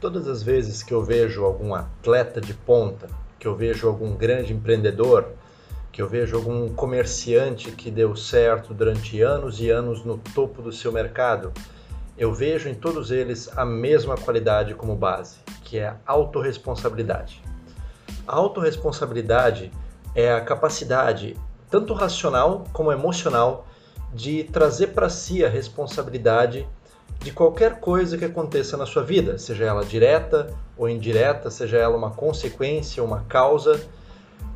todas as vezes que eu vejo algum atleta de ponta, que eu vejo algum grande empreendedor, que eu vejo algum comerciante que deu certo durante anos e anos no topo do seu mercado, eu vejo em todos eles a mesma qualidade como base, que é a autorresponsabilidade. A autorresponsabilidade é a capacidade, tanto racional como emocional, de trazer para si a responsabilidade de qualquer coisa que aconteça na sua vida, seja ela direta ou indireta, seja ela uma consequência, uma causa,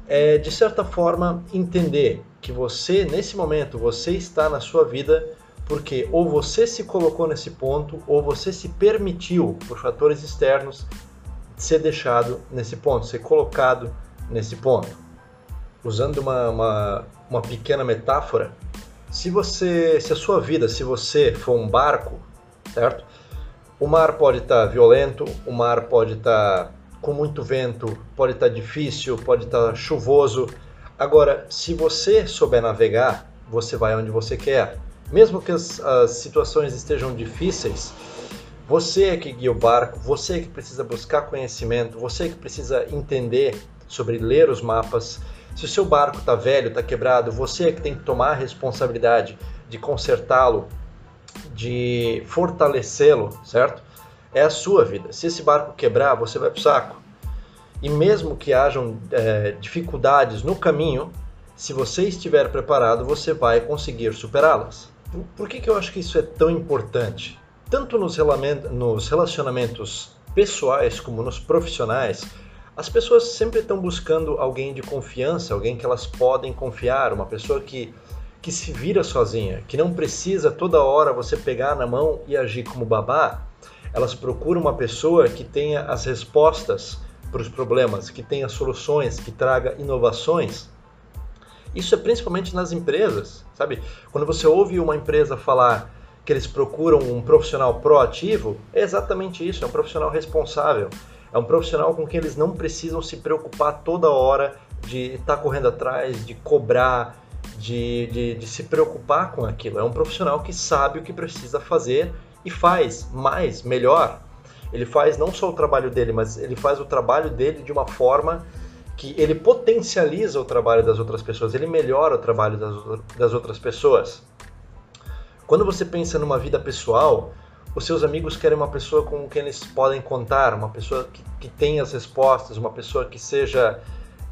é de certa forma entender que você nesse momento você está na sua vida porque ou você se colocou nesse ponto ou você se permitiu por fatores externos ser deixado nesse ponto, ser colocado nesse ponto. Usando uma, uma, uma pequena metáfora, se você, se a sua vida, se você for um barco, certo? O mar pode estar tá violento, o mar pode estar tá com muito vento, pode estar tá difícil, pode estar tá chuvoso. Agora, se você souber navegar, você vai onde você quer. Mesmo que as, as situações estejam difíceis, você é que guia o barco, você é que precisa buscar conhecimento, você é que precisa entender sobre ler os mapas. Se o seu barco está velho, está quebrado, você é que tem que tomar a responsabilidade de consertá-lo, de fortalecê-lo, certo? É a sua vida. Se esse barco quebrar, você vai para o saco. E mesmo que hajam é, dificuldades no caminho, se você estiver preparado, você vai conseguir superá-las. Por que, que eu acho que isso é tão importante? Tanto nos relacionamentos pessoais como nos profissionais, as pessoas sempre estão buscando alguém de confiança, alguém que elas podem confiar, uma pessoa que, que se vira sozinha, que não precisa toda hora você pegar na mão e agir como babá. Elas procuram uma pessoa que tenha as respostas para os problemas, que tenha soluções, que traga inovações. Isso é principalmente nas empresas, sabe? Quando você ouve uma empresa falar que eles procuram um profissional proativo, é exatamente isso, é um profissional responsável. É um profissional com quem eles não precisam se preocupar toda hora de estar tá correndo atrás, de cobrar, de, de, de, se preocupar com aquilo. É um profissional que sabe o que precisa fazer e faz mais, melhor. Ele faz não só o trabalho dele, mas ele faz o trabalho dele de uma forma que ele potencializa o trabalho das outras pessoas, ele melhora o trabalho das, das outras pessoas. Quando você pensa numa vida pessoal, os seus amigos querem uma pessoa com quem eles podem contar, uma pessoa que, que tenha as respostas, uma pessoa que seja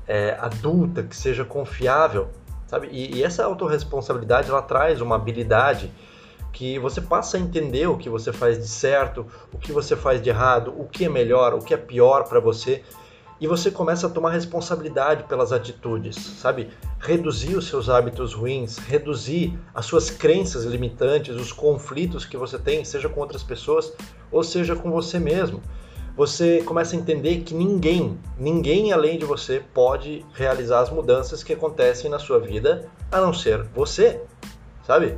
é, adulta, que seja confiável, sabe? E, e essa autorresponsabilidade ela traz uma habilidade que você passa a entender o que você faz de certo, o que você faz de errado, o que é melhor, o que é pior para você e você começa a tomar responsabilidade pelas atitudes, sabe? Reduzir os seus hábitos ruins, reduzir as suas crenças limitantes, os conflitos que você tem, seja com outras pessoas ou seja com você mesmo. Você começa a entender que ninguém, ninguém além de você pode realizar as mudanças que acontecem na sua vida a não ser você, sabe?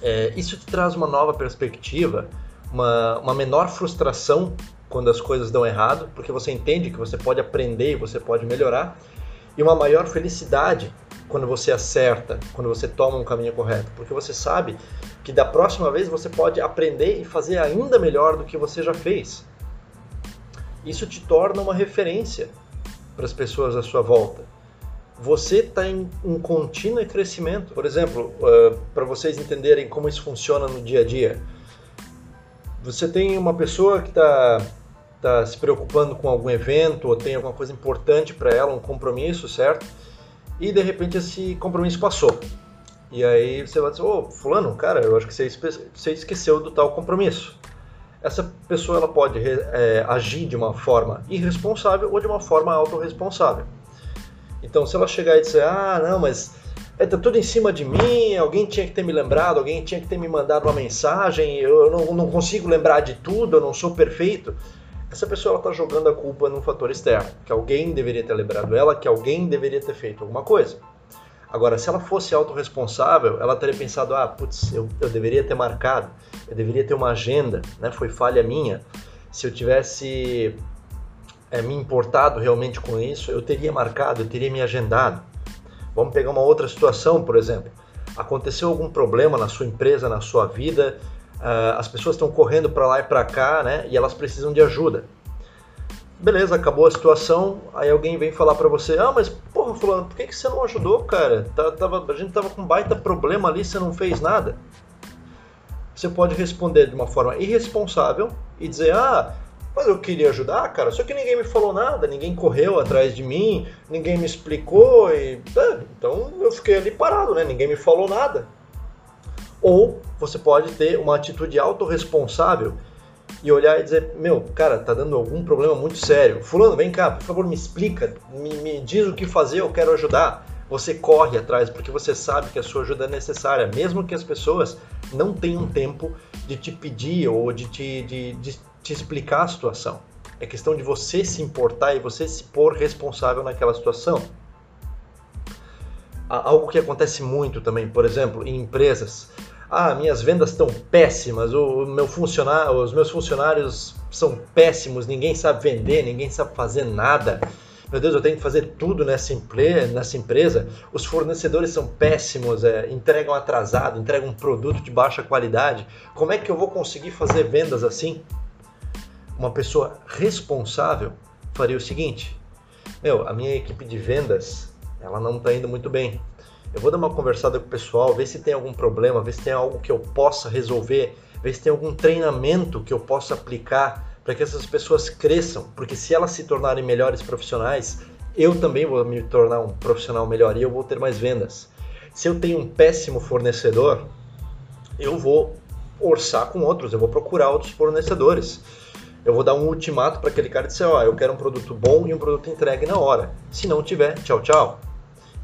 É, isso te traz uma nova perspectiva, uma, uma menor frustração quando as coisas dão errado, porque você entende que você pode aprender e você pode melhorar, e uma maior felicidade quando você acerta, quando você toma um caminho correto, porque você sabe que da próxima vez você pode aprender e fazer ainda melhor do que você já fez. Isso te torna uma referência para as pessoas à sua volta. Você está em um contínuo crescimento. Por exemplo, uh, para vocês entenderem como isso funciona no dia a dia, você tem uma pessoa que está tá se preocupando com algum evento ou tem alguma coisa importante para ela, um compromisso, certo? E de repente esse compromisso passou. E aí você vai dizer, ô, oh, fulano, cara, eu acho que você esqueceu do tal compromisso. Essa pessoa ela pode é, agir de uma forma irresponsável ou de uma forma autorresponsável. Então, se ela chegar e dizer, ah, não, mas é, tá tudo em cima de mim, alguém tinha que ter me lembrado, alguém tinha que ter me mandado uma mensagem, eu não, não consigo lembrar de tudo, eu não sou perfeito. Essa pessoa está jogando a culpa num fator externo, que alguém deveria ter lembrado ela, que alguém deveria ter feito alguma coisa. Agora, se ela fosse autorresponsável, ela teria pensado, ah, putz, eu, eu deveria ter marcado, eu deveria ter uma agenda, né? foi falha minha. Se eu tivesse é, me importado realmente com isso, eu teria marcado, eu teria me agendado. Vamos pegar uma outra situação, por exemplo. Aconteceu algum problema na sua empresa, na sua vida, uh, as pessoas estão correndo para lá e para cá, né? E elas precisam de ajuda. Beleza, acabou a situação, aí alguém vem falar para você, ah, mas porra, fulano, por que, que você não ajudou, cara? Tá, tava, a gente tava com baita problema ali, você não fez nada. Você pode responder de uma forma irresponsável e dizer, ah, mas eu queria ajudar, cara, só que ninguém me falou nada, ninguém correu atrás de mim, ninguém me explicou e. É, então eu fiquei ali parado, né? Ninguém me falou nada. Ou você pode ter uma atitude autorresponsável e olhar e dizer, meu, cara, tá dando algum problema muito sério. Fulano, vem cá, por favor, me explica, me, me diz o que fazer, eu quero ajudar. Você corre atrás porque você sabe que a sua ajuda é necessária, mesmo que as pessoas não tenham tempo de te pedir ou de te, de, de te explicar a situação. É questão de você se importar e você se pôr responsável naquela situação. Algo que acontece muito também, por exemplo, em empresas. Ah, minhas vendas estão péssimas, o meu funcionário, os meus funcionários são péssimos, ninguém sabe vender, ninguém sabe fazer nada. Meu Deus, eu tenho que fazer tudo nessa, nessa empresa. Os fornecedores são péssimos, é, entregam atrasado, entregam um produto de baixa qualidade. Como é que eu vou conseguir fazer vendas assim? uma pessoa responsável faria o seguinte: meu, a minha equipe de vendas ela não está indo muito bem. Eu vou dar uma conversada com o pessoal, ver se tem algum problema, ver se tem algo que eu possa resolver, ver se tem algum treinamento que eu possa aplicar para que essas pessoas cresçam, porque se elas se tornarem melhores profissionais, eu também vou me tornar um profissional melhor e eu vou ter mais vendas. Se eu tenho um péssimo fornecedor, eu vou orçar com outros, eu vou procurar outros fornecedores eu vou dar um ultimato para aquele cara e dizer, ó, eu quero um produto bom e um produto entregue na hora. Se não tiver, tchau, tchau.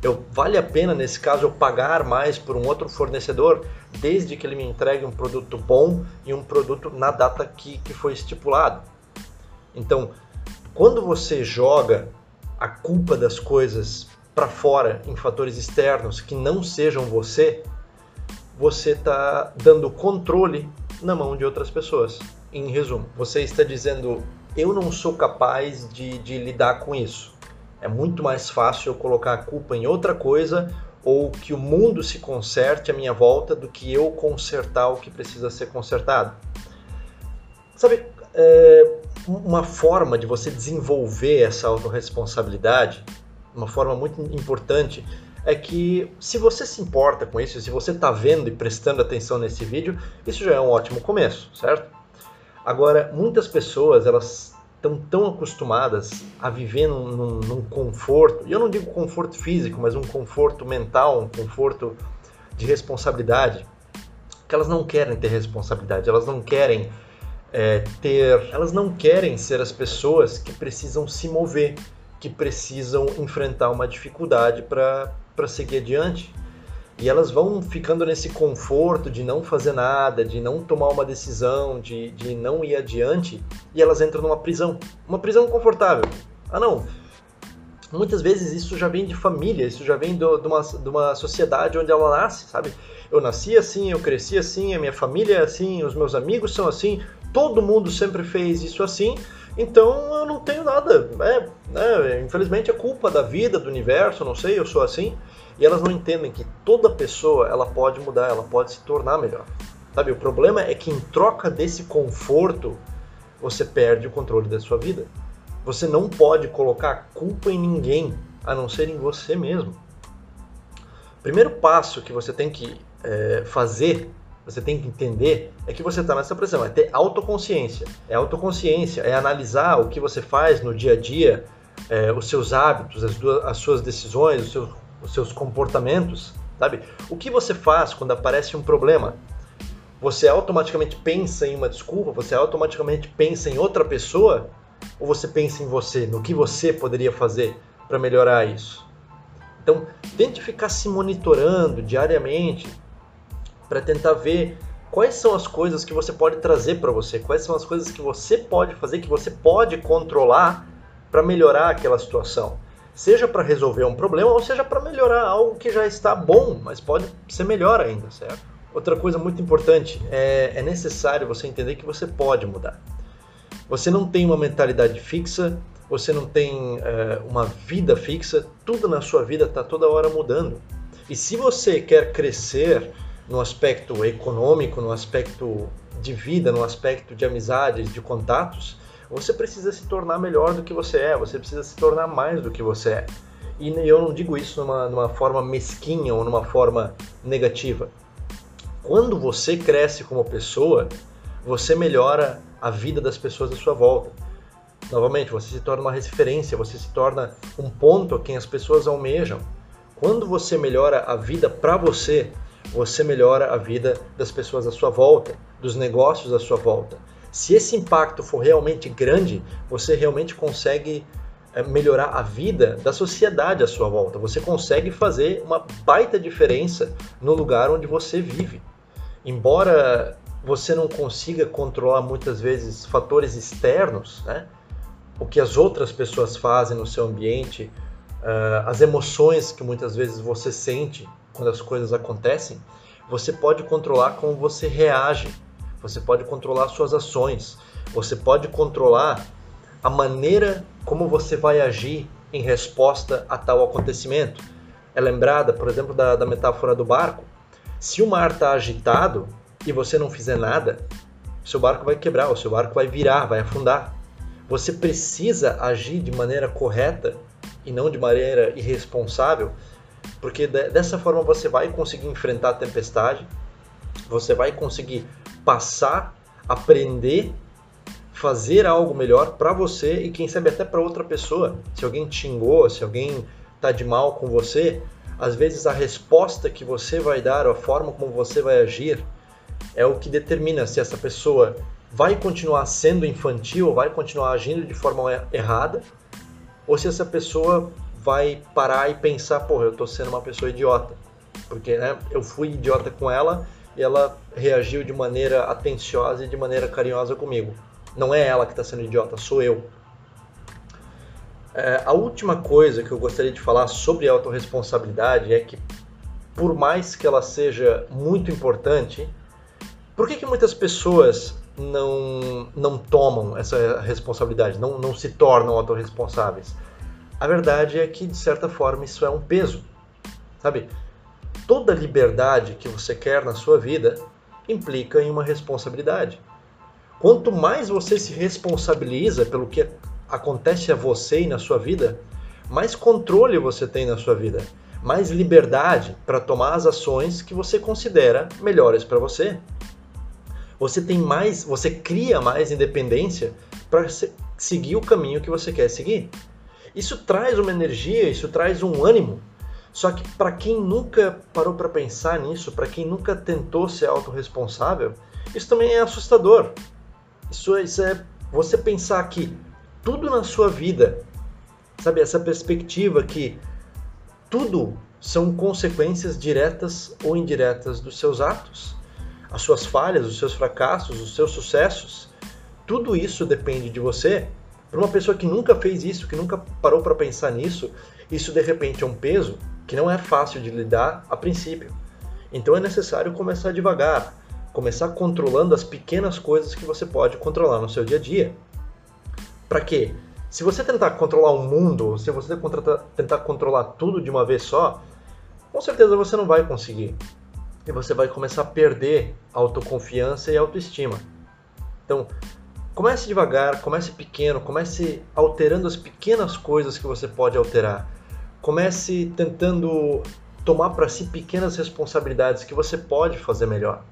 Eu, vale a pena, nesse caso, eu pagar mais por um outro fornecedor, desde que ele me entregue um produto bom e um produto na data que, que foi estipulado. Então, quando você joga a culpa das coisas para fora em fatores externos que não sejam você, você está dando controle na mão de outras pessoas em resumo, você está dizendo eu não sou capaz de, de lidar com isso. É muito mais fácil eu colocar a culpa em outra coisa ou que o mundo se conserte à minha volta do que eu consertar o que precisa ser consertado. Sabe, é, uma forma de você desenvolver essa autorresponsabilidade, uma forma muito importante, é que se você se importa com isso, se você está vendo e prestando atenção nesse vídeo, isso já é um ótimo começo, certo? Agora, muitas pessoas, elas estão tão acostumadas a viver num, num, num, conforto, e eu não digo conforto físico, mas um conforto mental, um conforto de responsabilidade, que elas não querem ter responsabilidade, elas não querem é, ter, elas não querem ser as pessoas que precisam se mover, que precisam enfrentar uma dificuldade para seguir adiante. E elas vão ficando nesse conforto de não fazer nada, de não tomar uma decisão, de, de não ir adiante, e elas entram numa prisão. Uma prisão confortável. Ah, não. Muitas vezes isso já vem de família, isso já vem do, de, uma, de uma sociedade onde ela nasce, sabe? Eu nasci assim, eu cresci assim, a minha família é assim, os meus amigos são assim, todo mundo sempre fez isso assim, então eu não tenho nada. É, é, infelizmente é culpa da vida, do universo, não sei, eu sou assim. E elas não entendem que toda pessoa ela pode mudar, ela pode se tornar melhor. Sabe, o problema é que em troca desse conforto, você perde o controle da sua vida. Você não pode colocar culpa em ninguém, a não ser em você mesmo. O primeiro passo que você tem que é, fazer, você tem que entender, é que você está nessa pressão. É ter autoconsciência. É autoconsciência, é analisar o que você faz no dia a dia, é, os seus hábitos, as, duas, as suas decisões, os seus os seus comportamentos, sabe? O que você faz quando aparece um problema? Você automaticamente pensa em uma desculpa? Você automaticamente pensa em outra pessoa? Ou você pensa em você, no que você poderia fazer para melhorar isso? Então, tente ficar se monitorando diariamente para tentar ver quais são as coisas que você pode trazer para você, quais são as coisas que você pode fazer, que você pode controlar para melhorar aquela situação seja para resolver um problema ou seja para melhorar algo que já está bom, mas pode ser melhor ainda, certo? Outra coisa muito importante é, é necessário você entender que você pode mudar. Você não tem uma mentalidade fixa, você não tem é, uma vida fixa, tudo na sua vida está toda hora mudando. E se você quer crescer no aspecto econômico, no aspecto de vida, no aspecto de amizades, de contatos, você precisa se tornar melhor do que você é, você precisa se tornar mais do que você é. E eu não digo isso numa, numa forma mesquinha ou numa forma negativa. Quando você cresce como pessoa, você melhora a vida das pessoas à sua volta. Novamente, você se torna uma referência, você se torna um ponto a quem as pessoas almejam. Quando você melhora a vida para você, você melhora a vida das pessoas à sua volta, dos negócios à sua volta. Se esse impacto for realmente grande, você realmente consegue é, melhorar a vida da sociedade à sua volta. Você consegue fazer uma baita diferença no lugar onde você vive. Embora você não consiga controlar muitas vezes fatores externos, né? o que as outras pessoas fazem no seu ambiente, uh, as emoções que muitas vezes você sente quando as coisas acontecem, você pode controlar como você reage você pode controlar suas ações, você pode controlar a maneira como você vai agir em resposta a tal acontecimento. É lembrada, por exemplo, da, da metáfora do barco. Se o mar está agitado e você não fizer nada, seu barco vai quebrar, o seu barco vai virar, vai afundar. Você precisa agir de maneira correta e não de maneira irresponsável, porque dessa forma você vai conseguir enfrentar a tempestade, você vai conseguir passar, aprender, fazer algo melhor para você e quem sabe até para outra pessoa. Se alguém te xingou, se alguém tá de mal com você, às vezes a resposta que você vai dar, a forma como você vai agir, é o que determina se essa pessoa vai continuar sendo infantil, vai continuar agindo de forma errada, ou se essa pessoa vai parar e pensar, porra, eu tô sendo uma pessoa idiota. Porque né, eu fui idiota com ela e ela reagiu de maneira atenciosa e de maneira carinhosa comigo. Não é ela que está sendo idiota, sou eu. É, a última coisa que eu gostaria de falar sobre autorresponsabilidade é que, por mais que ela seja muito importante, por que, que muitas pessoas não, não tomam essa responsabilidade, não, não se tornam autorresponsáveis? A verdade é que, de certa forma, isso é um peso. Sabe? Toda liberdade que você quer na sua vida implica em uma responsabilidade. Quanto mais você se responsabiliza pelo que acontece a você e na sua vida, mais controle você tem na sua vida, mais liberdade para tomar as ações que você considera melhores para você. Você tem mais, você cria mais independência para seguir o caminho que você quer seguir. Isso traz uma energia, isso traz um ânimo só que para quem nunca parou para pensar nisso, para quem nunca tentou ser autorresponsável, isso também é assustador. Isso, é, isso é você pensar que tudo na sua vida, sabe, essa perspectiva que tudo são consequências diretas ou indiretas dos seus atos, as suas falhas, os seus fracassos, os seus sucessos, tudo isso depende de você. Para uma pessoa que nunca fez isso, que nunca parou para pensar nisso, isso de repente é um peso que não é fácil de lidar a princípio. Então é necessário começar devagar, começar controlando as pequenas coisas que você pode controlar no seu dia a dia. Para quê? Se você tentar controlar o mundo, se você tentar controlar tudo de uma vez só, com certeza você não vai conseguir. E você vai começar a perder autoconfiança e autoestima. Então, comece devagar, comece pequeno, comece alterando as pequenas coisas que você pode alterar comece tentando tomar para si pequenas responsabilidades que você pode fazer melhor.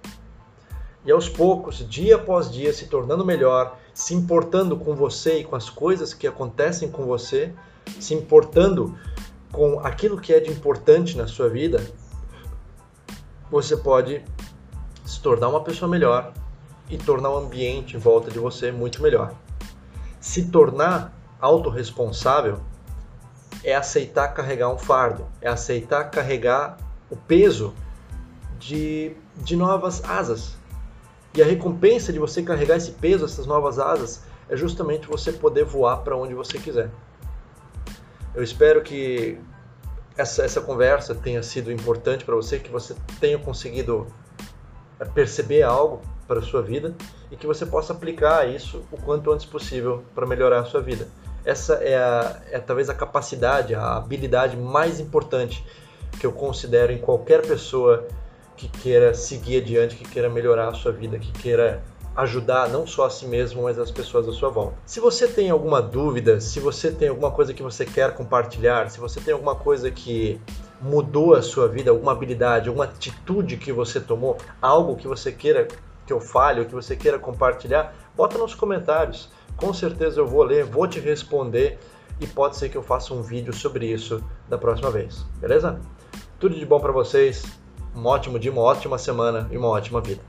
E aos poucos, dia após dia, se tornando melhor, se importando com você e com as coisas que acontecem com você, se importando com aquilo que é de importante na sua vida, você pode se tornar uma pessoa melhor e tornar o ambiente em volta de você muito melhor. Se tornar autorresponsável é aceitar carregar um fardo, é aceitar carregar o peso de, de novas asas. E a recompensa de você carregar esse peso, essas novas asas, é justamente você poder voar para onde você quiser. Eu espero que essa, essa conversa tenha sido importante para você, que você tenha conseguido é, perceber algo para a sua vida e que você possa aplicar isso o quanto antes possível para melhorar a sua vida essa é, a, é talvez a capacidade, a habilidade mais importante que eu considero em qualquer pessoa que queira seguir adiante, que queira melhorar a sua vida, que queira ajudar não só a si mesmo, mas as pessoas à sua volta. Se você tem alguma dúvida, se você tem alguma coisa que você quer compartilhar, se você tem alguma coisa que mudou a sua vida, alguma habilidade, alguma atitude que você tomou, algo que você queira que eu fale ou que você queira compartilhar, bota nos comentários. Com certeza eu vou ler, vou te responder e pode ser que eu faça um vídeo sobre isso da próxima vez. Beleza? Tudo de bom para vocês. Um ótimo dia, uma ótima semana e uma ótima vida.